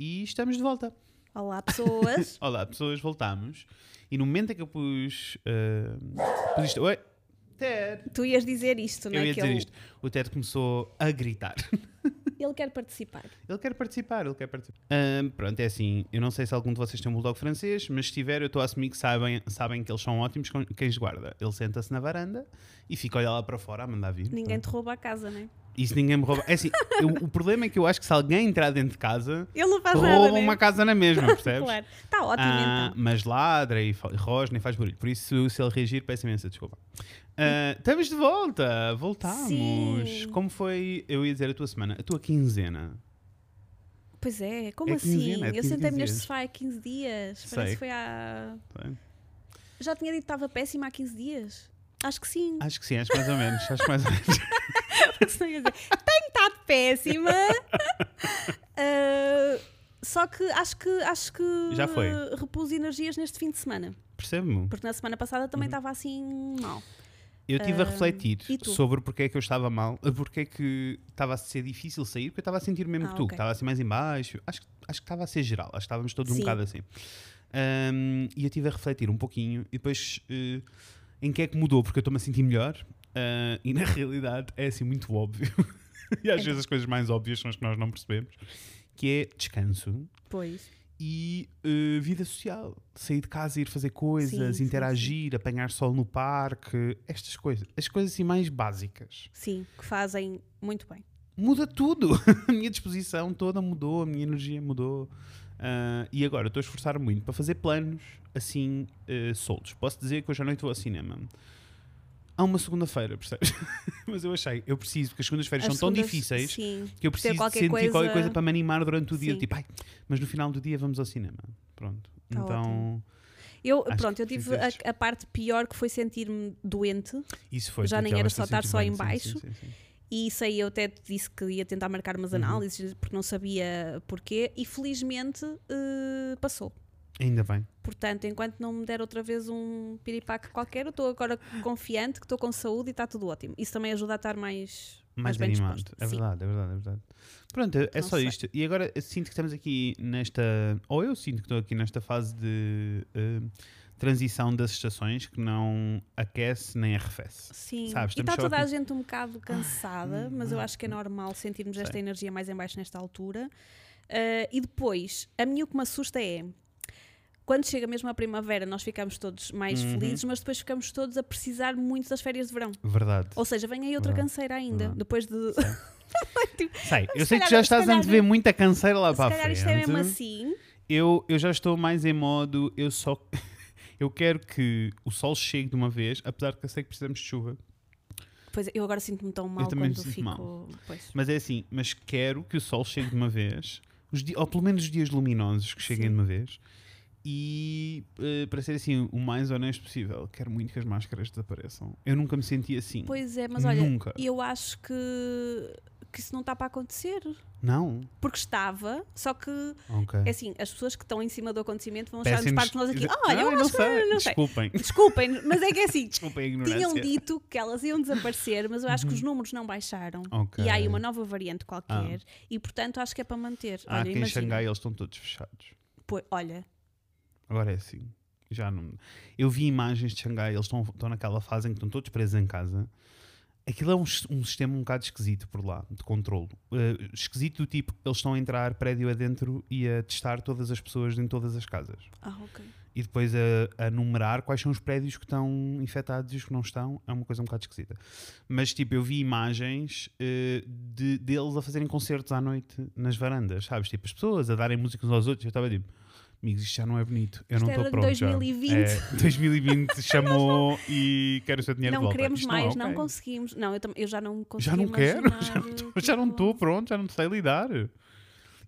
e estamos de volta. Olá, pessoas. Olá, pessoas, voltamos. E no momento em que eu pus. Uh, pus isto. Oi, Ted! tu ias dizer isto, não Eu é? ia que dizer ele, isto. O Ted começou a gritar. ele quer participar. Ele quer participar, ele quer participar. Ahm, pronto, é assim. Eu não sei se algum de vocês tem um bulldog francês, mas se tiver, eu estou a assumir que sabem, sabem que eles são ótimos cães de guarda. Ele senta-se na varanda e fica a olhar lá para fora a mandar vir. Ninguém te rouba a casa, não é? E se ninguém me rouba. É assim, eu- o problema é que eu acho que se alguém entrar dentro de casa, Ele não faz nada, rouba né? uma casa na mesma, percebes? Claro. Está ótimo, Ah, então. Mas ladra e rosna e faz barulho. Por isso, se ele reagir, peço imensa desculpa. Ah, estamos de volta, voltámos. Sim. Como foi, eu ia dizer, a tua semana, a tua quinzena? Pois é, como É assim? quinzena, é eu 15 sentei-me neste sofá há 15 dias. Sei. Parece que foi há. Sei. Já tinha dito que estava péssima há 15 dias. Acho que sim. Acho que sim, acho mais ou menos. Acho mais ou menos. Tenho estado péssima. Ah, só que acho que acho que Já foi. repus energias neste fim de semana. Percebe-me? Porque na semana passada também estava assim mal. Eu estive a Ah, refletir sobre porque é que eu estava mal, porque é que estava a ser difícil sair, porque eu estava a sentir mesmo Ah, que tu, ok. que estava assim mais em baixo. Acho, que- acho que estava a ser geral, acho que estávamos todos um Sim. bocado assim. Ahm, e eu estive a refletir um pouquinho e depois eh, em que é que mudou, porque eu estou-me a sentir melhor ah, e na realidade é assim muito óbvio. e às É. vezes as coisas mais óbvias são as que nós não percebemos, que é descanso Pois. e eh, vida social. Sair de casa, ir fazer coisas, Sim, sim, interagir, apanhar sol no parque, estas coisas. As coisas assim mais básicas. Sim, que fazem muito bem. Muda tudo. a minha disposição toda mudou, a minha energia mudou. Ah, e agora estou a esforçar muito para fazer planos assim soltos. Posso dizer que hoje à noite vou ao cinema. Há uma segunda-feira, percebes? Mas eu achei, eu preciso, porque as segundas-feiras As são tão segundas- difíceis Sim. que eu preciso sentir coisa- qualquer coisa para me animar durante o dia. Sim. Tipo, ai, mas no final do dia vamos ao cinema. Pronto. Tá então, ótimo. Eu, Acho pronto, eu tive a, a parte pior que foi sentir-me doente isso foi. Já nem era só estar só em baixo. sim, sim, sim. e isso aí eu até disse que ia tentar marcar umas Uhum. análises porque não sabia porquê e felizmente eh, passou. Ainda bem. Portanto, enquanto não me der outra vez um piripaque qualquer, eu estou agora confiante que estou com saúde e está tudo ótimo. Isso também ajuda a estar mais, Mais, bem animado. disposto. É Sim. verdade, é verdade, é verdade. Pronto, é Não só sei. isto. E agora sinto que estamos aqui nesta. Ou eu sinto que estou aqui nesta fase de eh, transição das estações que não aquece nem arrefece. Sim, Sabes, e está toda a aqui- gente um bocado cansada, mas eu acho que é normal sentirmos esta Sei. energia mais em baixo nesta altura. Ah, e depois, a mim o que me assusta é quando chega mesmo a primavera, nós ficamos todos mais Uhum. felizes, mas depois ficamos todos a precisar muito das férias de verão. Verdade. Ou seja, vem aí outra Verdade. canseira ainda, Verdade. depois de. Sei, eu se sei que calhar- já se estás a calhar- antever muita canseira lá Se para a calhar frente. isto é mesmo assim. eu, eu já estou mais em modo. Eu só. eu quero que o sol chegue de uma vez, apesar de que eu sei que precisamos de chuva. Pois eu agora sinto-me tão mal também me quando fico. mal. Pois. Mas é assim, mas quero que o sol chegue de uma vez, os ou pelo menos os dias luminosos que cheguem Sim. de uma vez. E eh, para ser assim o mais honesto possível, quero muito que as máscaras desapareçam. Eu nunca me senti assim. Pois é, mas olha, Nunca. eu acho que, que isso não está para acontecer. Não? Porque estava, só que Ok. É assim, as pessoas que estão em cima do acontecimento vão achar-nos de nós aqui. Não, Olha, eu eu não acho que sei. não sei. Desculpem. Desculpem, mas é que é assim. Desculpem a Tinham dito que elas iam desaparecer, mas eu acho que os números não baixaram. Uhum. Ok. E há aí uma nova variante qualquer. E portanto acho que é para manter. Ah, olha, que em imagina. Xangai eles estão todos fechados. Pô, olha, Agora é assim. Já não. Eu vi imagens de Xangai, eles estão, estão naquela fase em que estão todos presos em casa. Aquilo é um, um sistema um bocado esquisito por lá, de controlo. Eh, esquisito do tipo, eles estão a entrar prédio adentro e a testar todas as pessoas em todas as casas. ah, ok. E depois a, a numerar quais são os prédios que estão infectados e os que não estão. É uma coisa um bocado esquisita. Mas tipo, eu vi imagens eh, de, deles a fazerem concertos à noite nas varandas, sabes? Tipo, as pessoas a darem música uns aos outros. Eu estava tipo, amigos, isto já não é bonito. Eu Isto não era estou de pronto. já." 2020. É, 2020 chamou e quero o seu dinheiro de Não volta. queremos mais, é não ok. conseguimos. Não, eu, eu já não consigo. Já não quero, já não tipo, não estou pronto, já não sei lidar.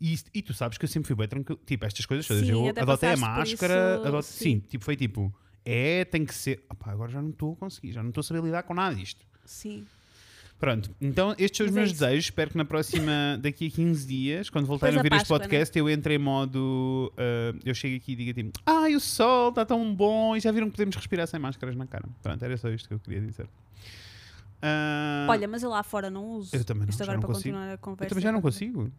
E, e tu sabes que eu sempre fui bem tranquilo. Tipo, estas coisas todas. Eu adotei a máscara. isso, adote- sim. sim. tipo, foi tipo, é, tem que ser. Opá, agora já não estou a conseguir, já não estou a saber lidar com nada disto. Sim. Pronto, então estes são os Mas é meus isso. desejos. Espero que na próxima, daqui a 15 dias, quando voltarem a ouvir este Páscoa, podcast, eu entre em modo. ah, eu chego aqui e digo tipo: Ai, o sol está tão bom! E já viram que podemos respirar sem máscaras na cara. Pronto, era só isto que eu queria dizer. Ah, Olha, mas eu lá fora não uso. eu também não, Isto já agora não para consigo. continuar a Eu conversa. também já não consigo.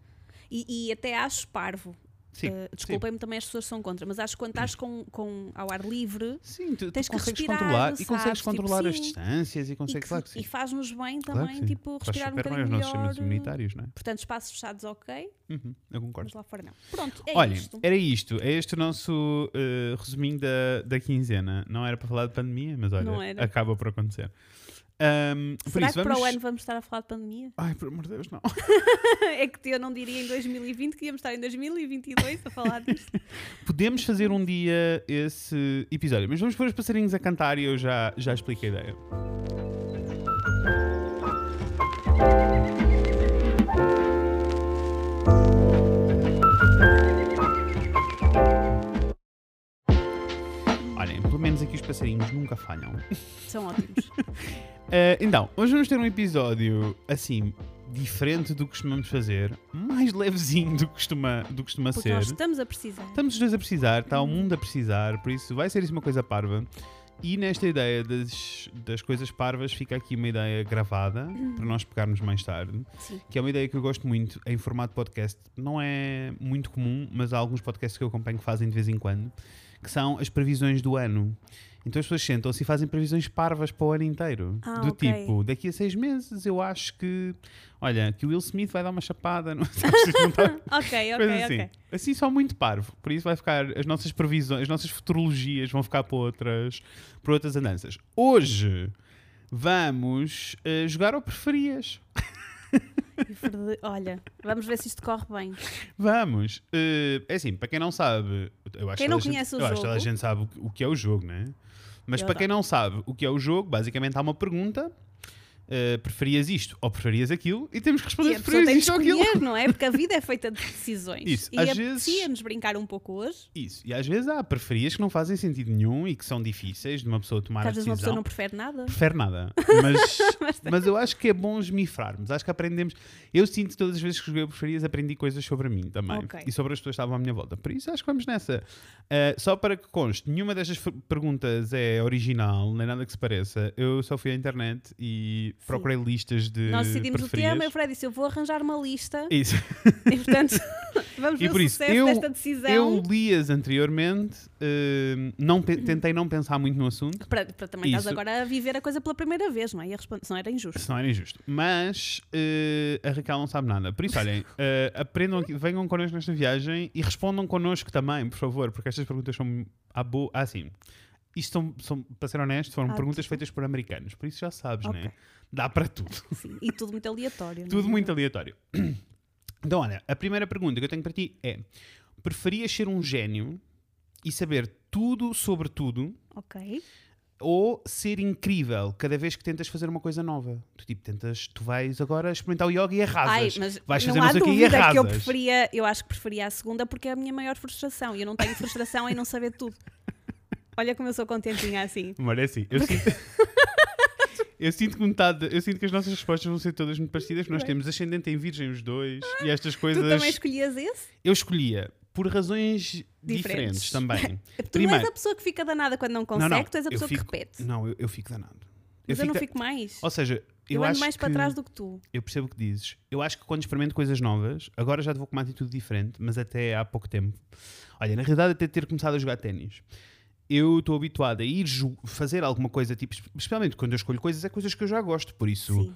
E, e até acho parvo. Sim, Uh, Desculpem-me também as pessoas são contra, mas acho que quando estás com, com ao ar livre Sim, tu, tu Tens que consegues respirar, controlar e sabes? consegues Tipo, controlar as sim. distâncias e e, consegues, que- claro que sim. e faz-nos bem Claro também, sim. tipo, respirar um bocadinho melhor. sistemas imunitários, não é? Portanto, espaços fechados, ok, Uhum, eu concordo. mas lá fora não. Pronto, é Olhem, isto. era isto. É este o nosso eh, resuminho da, da quinzena. Não era para falar de pandemia, mas olha, acaba por acontecer. Por Será isso, que vamos... para o ano vamos estar a falar de pandemia? Ai, por amor de Deus, não. é que eu não diria em 2020 que íamos estar em 2022 a falar disto. Podemos fazer um dia esse episódio, mas vamos pôr os passarinhos a cantar e eu já, já explico a ideia. Passarinhos nunca falham. São ótimos. Uh, então, hoje vamos ter um episódio assim, diferente do que costumamos fazer, mais levezinho do que costuma, do que costuma Porque ser. nós estamos a precisar. Estamos os dois a precisar, está o mundo a precisar, por isso vai ser isso uma coisa parva. E nesta ideia das, das coisas parvas fica aqui uma ideia gravada para nós pegarmos mais tarde, Sim. que é uma ideia que eu gosto muito em formato podcast. Não é muito comum, mas há alguns podcasts que eu acompanho que fazem de vez em quando, que são as previsões do ano. Então as pessoas sentam-se e fazem previsões parvas para o ano inteiro. Ah, do ok. tipo, daqui a seis meses eu acho que, olha, que o Will Smith vai dar uma chapada. Não, sabes, não tá- Ok, ok, assim. ok. Assim só muito parvo. Por isso vai ficar as nossas previsões, as nossas futurologias vão ficar para outras, para outras andanças. Hoje vamos eh, jogar ao preferias. Olha, vamos ver se isto corre bem. Vamos. Eh, é assim, para quem não sabe, eu acho Quem que não toda a gente- conhece o eu acho que a jogo- gente sabe o que- o que é o jogo, né? Mas Eu para quem não sabe o que é o jogo, basicamente há uma pergunta. Eh, preferias isto ou preferias aquilo e temos que responder se preferias isto ou aquilo. não é? Porque a vida é feita de decisões. Isso, e às apetecia-nos brincar um pouco hoje. Isso. E às vezes há preferias que não fazem sentido nenhum e que são difíceis de uma pessoa tomar que a às vezes uma decisão. pessoa não prefere nada. prefere nada. Mas, mas eu acho que é bom esmifrarmos. Acho que aprendemos. Eu sinto que todas as vezes que joguei o preferias aprendi coisas sobre mim também. Ok. E sobre as pessoas que estavam à minha volta. Por isso acho que vamos nessa. Uh, só para que conste, nenhuma destas perguntas é original, nem nada que se pareça. Eu só fui à internet e procurei listas de Nós decidimos o preferias. tema e o Fred disse: Eu vou arranjar uma lista Isso. e, portanto, vamos E ver por o isso, sucesso eu- desta decisão. Eu li-as anteriormente, uh, não tentei não pensar muito no assunto. Para, para também estás Isso. agora a viver a coisa pela primeira vez, não é? E a responder, senão era injusto. Se não era injusto. Mas eh, a Raquel não sabe nada. Por isso, olhem, eh, aprendam aqui, venham connosco nesta viagem e respondam connosco também, por favor, porque estas perguntas são à boa. Ah, sim. Isto são, são, para ser honesto, foram Ah, perguntas tudo. feitas por americanos, por isso já sabes, Ok. né? Dá para tudo. Sim, e tudo muito aleatório. Tudo é? muito aleatório. Então, olha, a primeira pergunta que eu tenho para ti é: preferias ser um gênio e saber tudo sobre tudo Ok. ou ser incrível cada vez que tentas fazer uma coisa nova? Tu tipo, tentas, tu vais agora experimentar o yoga e Ai, arrasas. mas vais fazer há não sei o quê e dúvida que eu arrasas. preferia, eu acho que preferia a segunda porque é a minha maior frustração e eu não tenho frustração em não saber tudo. Olha como eu sou contentinha assim. Mas é assim, eu sinto... eu sinto que metade, eu sinto que as nossas respostas vão ser todas muito parecidas, porque nós temos ascendente em virgem os dois e estas Tu coisas também escolhias esse? eu escolhia por razões diferentes, Diferentes. também. Tu Primeiro- és a pessoa que fica danada quando não consegue, não, não, tu és a eu pessoa fico- que repete. Não, eu, eu fico danado. Mas eu não da- fico mais. Ou seja, eu, Eu, ando acho mais para trás do que tu. Eu percebo o que dizes. Eu acho que quando experimento coisas novas, agora já vou com uma atitude diferente, mas até há pouco tempo. Olha, na realidade, até ter começado a jogar ténis. Eu estou habituado a ir fazer alguma coisa, tipo, especialmente quando eu escolho coisas, é coisas que eu já gosto, por isso Sim.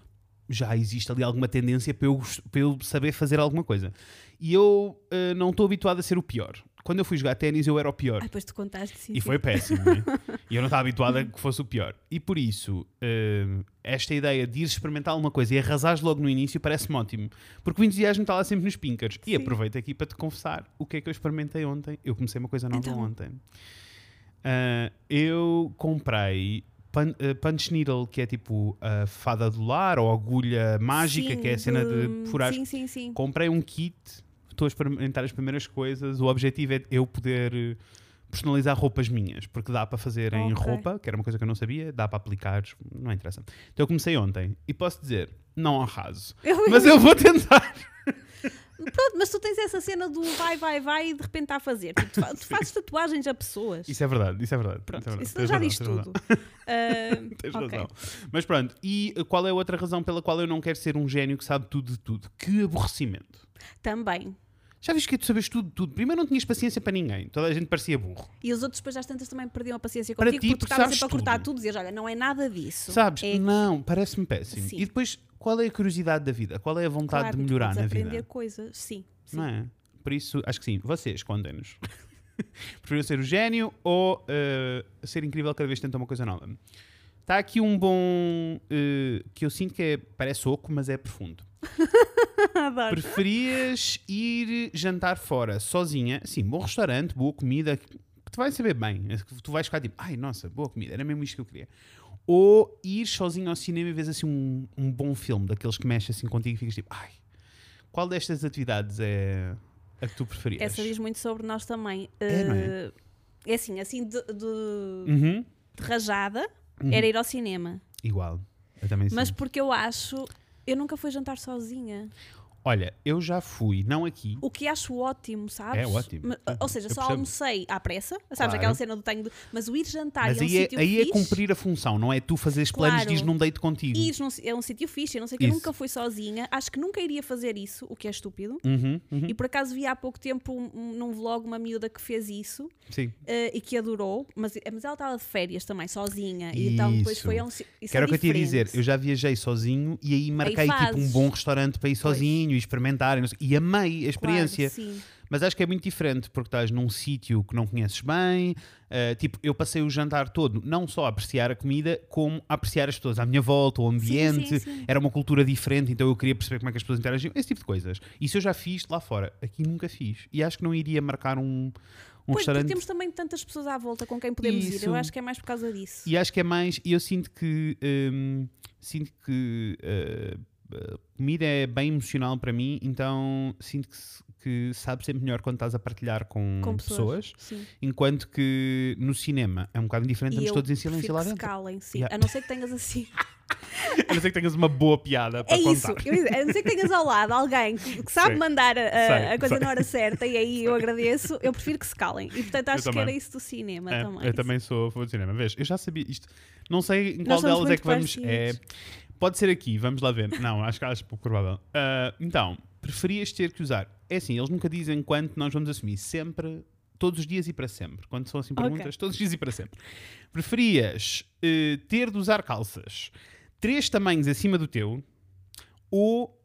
já existe ali alguma tendência para eu, para eu saber fazer alguma coisa. E eu eh, não estou habituado a ser o pior. Quando eu fui jogar ténis, eu era o pior. Ah, depois tu contaste sim. E sim. foi péssimo, né? E eu não estava habituado a que fosse o pior. E por isso, hum, esta ideia de ir experimentar alguma coisa e arrasares logo no início parece-me ótimo. Porque o entusiasmo está lá sempre nos pinkers. E aproveito aqui para te confessar o que é que eu experimentei ontem. Eu comecei uma coisa nova Então. ontem. Ah, eu comprei pun- ah, punch needle, que é tipo a fada do lar, ou agulha mágica, Sim, que é a cena de furar. Sim, sim, sim. Comprei um kit, estou a experimentar as primeiras coisas. O objetivo é eu poder personalizar roupas minhas, porque dá para fazer em Ok. roupa, que era uma coisa que eu não sabia, dá para aplicar, não interessa. Então eu comecei ontem e posso dizer, não arraso, Eu- mas eu vou tentar. Pronto, mas tu tens essa cena do vai, vai, vai e de repente está a fazer. Tipo, tu, fa- tu fazes tatuagens a pessoas. Isso é verdade, isso é verdade. Pronto, isso é verdade. isso já diz tudo. Ah, Tens ok. razão. Mas pronto, e qual é a outra razão pela qual eu não quero ser um gênio que sabe tudo de tudo? Que aborrecimento. Também. Já viste que tu sabes tudo, tudo. Primeiro não tinhas paciência para ninguém. Toda a gente parecia burro. E os outros depois às tantas também perdiam a paciência Para contigo ti, porque porque estavas sempre a cortar tudo. e dizias, olha, não é nada disso. Sabes? É Não, parece-me péssimo. Sim. E depois, qual é a curiosidade da vida? Qual é a vontade claro, de melhorar na aprender vida? coisas. Sim, sim. Não é? Por isso, acho que sim. Vocês, contem-nos. Preferiram ser o gênio ou eh, ser incrível cada vez que tentam uma coisa nova? Está aqui um bom. eh, que eu sinto que é, parece oco, mas é profundo. Preferias ir jantar fora sozinha? Sim, bom restaurante, boa comida, que te vai saber bem. Tu vais ficar tipo, ai nossa, boa comida, era mesmo isto que eu queria. Ou ir sozinho ao cinema e vês assim um, um bom filme, daqueles que mexem assim contigo e ficas tipo, ai, qual destas atividades é a que tu preferias? Essa diz muito sobre nós também. É, não é? Eh, é assim, assim de, de- Uhum, de rajada, uhum. era ir ao cinema. Igual, eu também Mas sim. porque eu acho. Eu nunca fui jantar sozinha. Olha, eu já fui, não aqui, O que acho ótimo, sabes? É ótimo. Ma- Uhum. Ou seja, Eu só percebo. almocei à pressa. Sabes Claro. aquela cena do tenho de... Mas o ir jantar mas e é um aí, é, sítio aí é cumprir a função, não é tu fazeres planos Claro. diz num date contigo. Ir num, é um sítio fixe, eu não sei que eu Isso. nunca fui sozinha. Acho que nunca iria fazer isso, o que é estúpido. Uhum, uhum, E por acaso vi há pouco tempo um- um- num vlog uma miúda que fez isso Sim. eh, e que adorou, mas, mas ela estava de férias também, sozinha. E então depois Isso. foi a um si- isso Que era é o que eu te ia dizer. Eu já viajei sozinho e aí marquei tipo um bom restaurante para ir sozinho e experimentar e, não sei- e amei a experiência. Claro, sim. Mas acho que é muito diferente porque estás num sítio que não conheces bem. uh, tipo, eu passei o jantar todo não só a apreciar a comida, como a apreciar as pessoas à minha volta, o ambiente. sim, sim. Era uma cultura diferente, então eu queria perceber como é que as pessoas interagiam. Esse tipo de coisas. Isso eu já fiz lá fora. Aqui nunca fiz. E acho que não iria marcar um, um Pois, porque restaurante. temos também tantas pessoas à volta com quem podemos ir. Isso. Eu acho que é mais por causa disso. E acho que é mais. E eu sinto que. hum, sinto que. uh, comida é bem emocional para mim, então sinto que, que sabe sempre melhor quando estás a partilhar com, com pessoas. pessoas. Enquanto que no cinema é um bocado diferente, estamos todos em silêncio lá dentro. calem, sim. Yeah. A não ser que tenhas assim. A não ser que tenhas uma boa piada para É isso. contar. ia dizer, A não ser que tenhas ao lado alguém que, que sabe Sei. mandar a, a- Sei, a coisa sei. na hora certa e aí eu agradeço. Eu prefiro que se calem. E portanto acho que era isso do cinema É, também. eu também sou fã de cinema. Vês, eu já sabia isto. Não sei em qual delas é que vamos. É. pode ser aqui, vamos lá ver. Não, acho que acho pouco provável. Ah, então, preferias ter que usar. É assim, eles nunca dizem quanto nós vamos assumir. Sempre, todos os dias e para sempre. Quando são assim perguntas, todos os dias e para sempre. Preferias eh, ter de usar calças três tamanhos acima do teu ou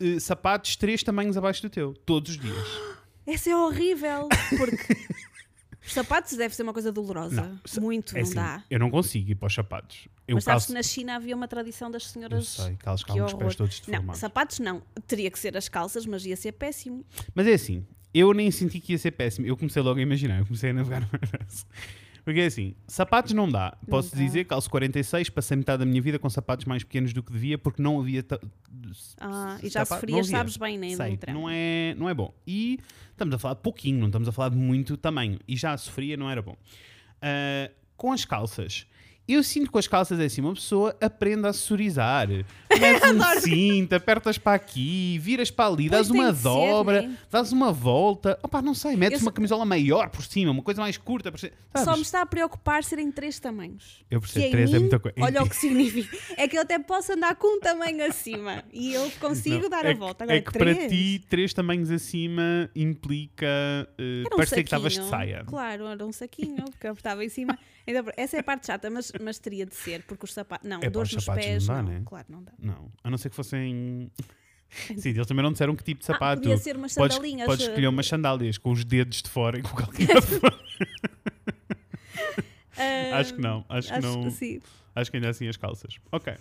eh, sapatos três tamanhos abaixo do teu, todos os dias? Essa é horrível. Porque os sapatos deve ser uma coisa dolorosa. Não, Muito, É não assim, dá. eu não consigo ir para os sapatos. Eu Mas sabes calço. que na China havia uma tradição das Eu senhoras. sei, calço que calmo os pés todos Não, deformados. sapatos não. Teria que ser as calças, mas ia ser péssimo. Mas é assim, eu nem senti que ia ser péssimo. Eu comecei logo a imaginar, eu comecei a navegar no. Porque é assim, sapatos não dá. Posso dá. dizer, calço 46, passei metade da minha vida com sapatos mais pequenos do que devia, porque não havia. Ah, e já sapato- sofrias, não sabes bem, né? Sei, não é, não é bom. E estamos a falar de pouquinho, não estamos a falar de muito tamanho. E já sofria, não era bom. Ah, com as calças. Eu sinto que com as calças é assim, uma pessoa aprende a acessorizar. Metes um cinto, apertas para aqui, viras para ali, dás Pois uma de ser, dobra, né? dás uma volta. Opá, não sei, metes Eu uma só- camisola maior por cima, uma coisa mais curta. Por cima, Só me está a preocupar serem três tamanhos. Eu Que percebo, em três é mim, muita coisa. Olha o que significa. É que eu até posso andar com um tamanho acima e eu consigo Não, dar é a que- volta. Agora, é que três, para ti, três tamanhos acima implica uh, um parecer que estavas de saia. Claro, era um saquinho, porque eu estava em cima. Então, essa é a parte chata, mas, mas teria de ser, porque os sapatos. Não, É dores os nos pés. não dá, não, né? claro, não dá. Não, a não ser que fossem. Sim, eles também não disseram que tipo de Ah, sapato. podia ser umas sandalinhas. podes eh, escolher umas sandálias com os dedos de fora e com de fora. ah, Acho que não, acho que não. sim. Acho que ainda assim as calças. Ok.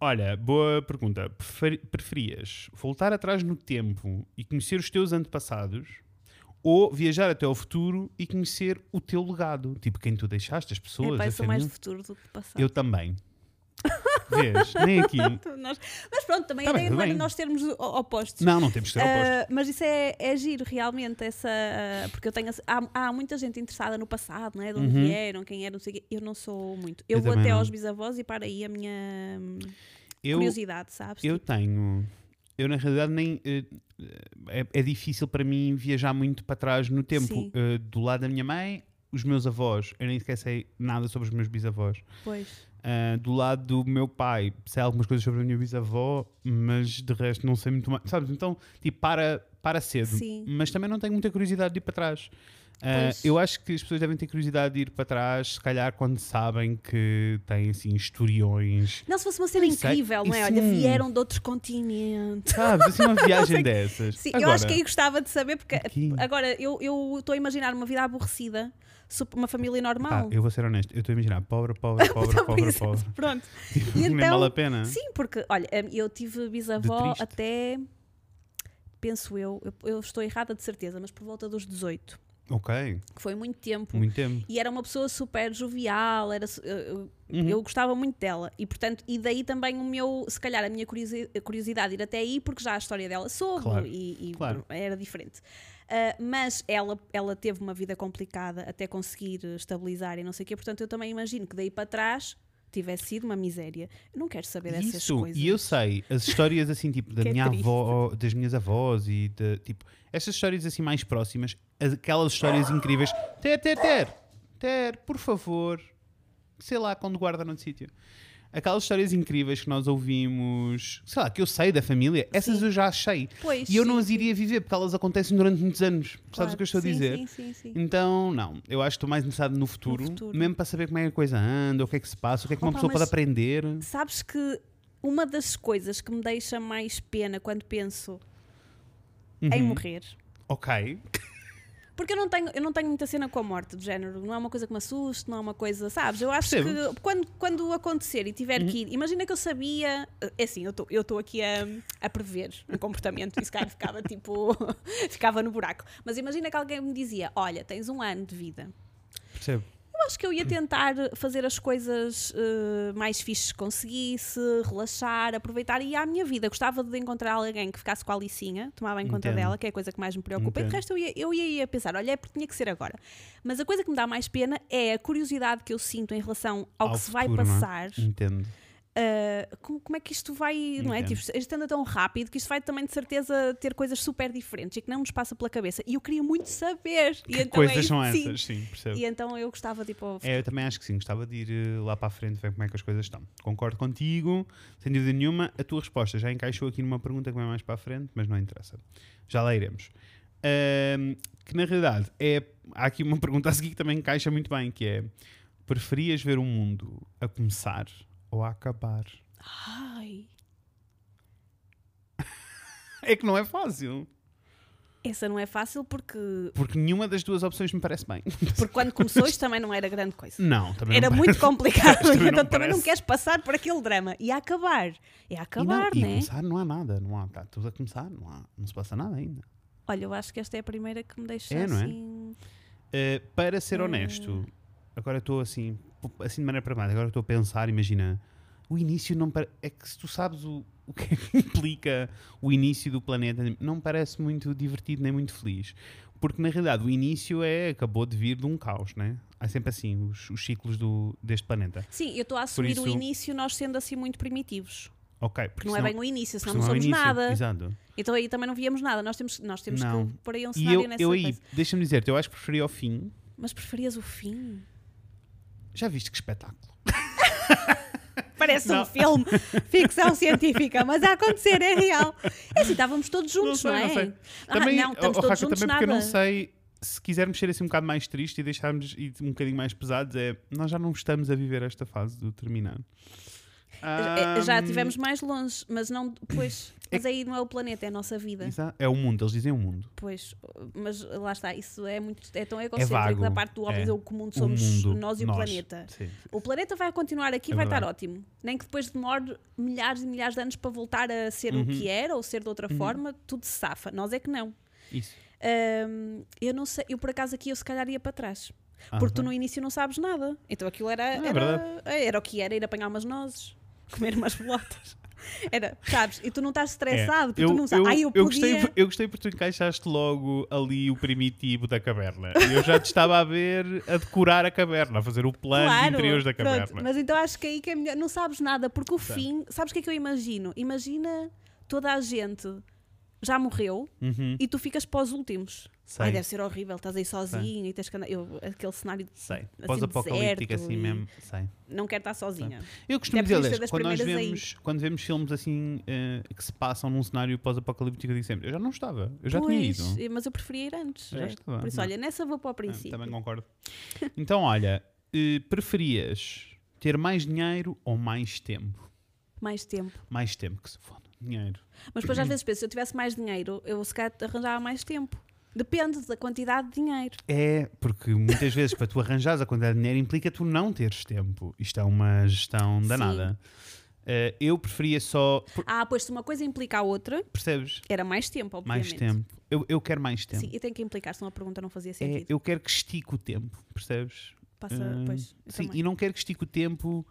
Olha, boa pergunta. Prefer- preferias voltar atrás no tempo e conhecer os teus antepassados ou viajar até ao futuro e conhecer o teu legado? Tipo, quem tu deixaste, as pessoas, a eu mais futuro do que passado. Eu também. Vês? Nem aqui. Nós- Mas pronto, também Tá é bem, tudo humano bem. nós termos opostos. Não, não temos que ser opostos. Ah, mas isso é, é giro realmente, essa, ah, porque eu tenho há, há muita gente interessada no passado, não é? De onde Uhum. vieram, quem era, não sei o quê. Eu não sou muito. Eu, Eu vou até não. aos bisavós e para aí a minha hum, Eu, curiosidade, sabes? eu Tipo, tenho. Eu, na realidade, nem. eh, É, é difícil para mim viajar muito para trás no tempo. Eh, do lado da minha mãe, os meus avós. Eu nem sequer sei nada sobre os meus bisavós. pois. Ah, do lado do meu pai, sei algumas coisas sobre a minha bisavó, mas de resto não sei muito mais. Sabes? Então, tipo, para, para cedo, Sim. mas também não tenho muita curiosidade de ir para trás. Pois. eu acho que as pessoas devem ter curiosidade de ir para trás, se calhar quando sabem que têm assim historiões. Não, se fosse uma cena sei. incrível, não é? Olha, não- vieram de outros continentes. Sabes, assim uma viagem dessas. Sim, Agora, eu acho que aí gostava de saber, porque Aqui. agora eu estou a imaginar uma vida aborrecida, uma família normal. eu vou ser honesto, eu estou a imaginar pobre, pobre, pobre, Então, pobre, isso- pobre. Pronto. Tipo, E nem então- vale a pena. Sim, porque, olha, hum, eu tive bisavó até, penso eu, eu, eu estou errada de certeza, mas por volta dos 18, Ok, que foi muito tempo. muito tempo. E era uma pessoa super jovial, era, eu, Uhum. eu gostava muito dela. E portanto, e daí também o meu, se calhar a minha curiosi- curiosidade ir até aí, porque já a história dela soube Claro, e, e claro. era diferente. Ah, mas ela, ela teve uma vida complicada até conseguir estabilizar e não sei o quê, portanto eu também imagino que daí para trás tivesse sido uma miséria. Eu não quero saber dessas Isso, coisas. e eu sei, as histórias assim, tipo, da é minha triste. avó, das minhas avós e de, tipo, essas histórias assim mais próximas, aquelas histórias incríveis. Ter, ter, ter, ter, por favor, sei lá, quando guarda no sítio. Aquelas histórias incríveis que nós ouvimos, sei lá, que eu sei da família, essas Sim. eu já sei. Pois, E eu não sim, as iria viver porque elas acontecem durante muitos anos. Sabes claro. o que eu estou Sim, a dizer? Sim, sim, sim. Então, não. Eu acho que estou mais interessado no futuro, futuro. mesmo para saber como é que a coisa anda, o que é que se passa, o que é que uma Opa, pessoa pode aprender. Sabes que uma das coisas que me deixa mais pena quando penso em Uhum. morrer Ok. Porque eu não, tenho, eu não tenho muita cena com a morte, do género. Não é uma coisa que me assuste, não é uma coisa. Sabes? Eu acho Percebo. Uhum. que quando, quando acontecer e tiver que ir, imagina que eu sabia. É assim, eu estou aqui a, a prever um comportamento e se calhar ficava tipo. ficava no buraco. Mas imagina que alguém me dizia: Olha, tens um ano de vida. Percebo. Eu acho que eu ia tentar fazer as coisas eh, mais fixes que conseguisse, relaxar, aproveitar e ir à minha vida. Gostava de encontrar alguém que ficasse com a Alicinha, tomava em conta Entendo. dela, que é a coisa que mais me preocupa. E de Entendo. resto eu ia, eu ia, ia pensar, olha, é porque tinha que ser agora. Mas a coisa que me dá mais pena é a curiosidade que eu sinto em relação ao, Ao que se vai é? passar. Entendo. Uh, como, como é que isto vai, não é? Tipo, isto anda tão rápido que isto vai também de certeza ter coisas super diferentes e que não nos passa pela cabeça. E eu queria muito saber. E Que então é coisas isso, são sim. essas? Sim, percebo. E então eu gostava, tipo, É, eu também acho que sim, gostava de ir eh, lá para a frente ver como é que as coisas estão. Concordo contigo, sem dúvida nenhuma. A tua resposta já encaixou aqui numa pergunta que vai mais para a frente, mas não interessa. Já lá iremos. Ahm, que na realidade é. Há aqui uma pergunta a seguir que também encaixa muito bem, que é preferias ver o mundo a começar ou a acabar? ai, É que não é fácil. essa não é fácil porque, Porque nenhuma das duas opções me parece bem. porque quando começou isto também não era grande coisa. Não, também Era não muito complicado, Também não então também não parece. queres passar por aquele drama. E a acabar. É a E, acabar, não, e né? começar não há nada, não há, está tudo a começar, não, há, não se passa nada ainda. Olha, eu acho que esta é a primeira que me deixa É, não é? assim. Uh, para ser Eh. honesto, agora estou assim, assim de maneira pragmática, agora estou a pensar, imagina, o início não pare... é que se tu sabes o, o que é que implica o início do planeta, não me parece muito divertido nem muito feliz. Porque na realidade o início é acabou de vir de um caos, né? Há sempre assim os, os ciclos do, deste planeta. Sim, eu estou a assumir o isso- início nós sendo assim muito primitivos. Ok, porque Não é senão- bem o início, senão não é o somos início, nada. Exato. Então aí também não víamos nada. Nós temos, nós temos Não. que pôr aí um E cenário eu, nessa eu aí, deixa-me dizer-te, eu acho que preferia ao fim. Mas preferias o fim? Já viste que espetáculo? Parece um Não. filme, ficção científica, mas a acontecer, é real. É assim, estávamos todos juntos, não, sei, é? não. Ah, Também, não, estamos oh, todos Raquel, juntos também nada. porque eu não sei se quisermos ser assim um bocado mais triste e deixarmos ir um bocadinho mais pesados, é nós já não estamos a viver esta fase do terminar. É, Já estivemos mais longe, mas não depois. É Mas aí não é o planeta, é a nossa vida. exa- É o mundo, eles dizem o mundo. Pois, mas lá está, isso é muito é tão egocêntrico vago, da parte do homem é. dizer o que o mundo O somos mundo, nós e o nós. planeta. Sim. O planeta vai continuar aqui É e vai estar verdade. ótimo. Nem que depois demore milhares e milhares de anos para voltar a ser o Uhum. que era ou ser de outra forma, tudo se safa. Nós é que não. Isso. Ahm, eu não sei, eu por acaso aqui eu se calhar ia para trás. Porque tu no início não sabes nada. Então aquilo era, é era, era o que era, ir apanhar umas nozes, comer umas bolotas. Era, sabes? E tu não estás estressado, porque É. Eu, tu não sabes. eu, Ai, eu, eu podia... gostei, eu gostei porque tu encaixaste logo ali o primitivo da caverna. Eu já te estava a ver a decorar a caverna, a fazer o plano de interiores da pronto. caverna. Mas então acho que aí que é melhor. Não sabes nada, porque o Tá. fim, sabes o que é que eu imagino? Imagina toda a gente já morreu Uhum, e tu ficas para os últimos. sei, Ai, deve ser horrível, estás aí sozinho e tens que andar. Eu, aquele cenário, sei. assim, Pós-apocalíptico assim mesmo, sei. não quero estar sozinha. Eu costumo dizer, quando nós primeiras aí. vemos, quando vemos filmes assim eh, que se passam num cenário pós-apocalíptico, eu digo sempre, eu já não estava, eu já tinha Pois, ido. mas eu preferia ir antes. Já é. estava, Por isso, não. olha, nessa vou para o Ah, princípio. também concordo. Então, olha, eh, preferias ter mais dinheiro ou mais tempo? Mais tempo. Mais tempo que se foda. Dinheiro. Mas depois às vezes penso, se eu tivesse mais dinheiro, eu se calhar arranjava mais tempo. Depende da quantidade de dinheiro. É, porque muitas vezes para tu arranjares a quantidade de dinheiro implica tu não teres tempo. Isto é uma gestão danada. Eh, eu preferia só. Ah, pois se uma coisa implica a outra, Percebes? era mais tempo, obviamente. Mais tempo. Eu, eu quero mais tempo. Sim, e tem que implicar, senão a pergunta não fazia É, sentido. eu quero que estique o tempo, percebes? Passa, Hum, pois, Sim, também. e não quero que estique o tempo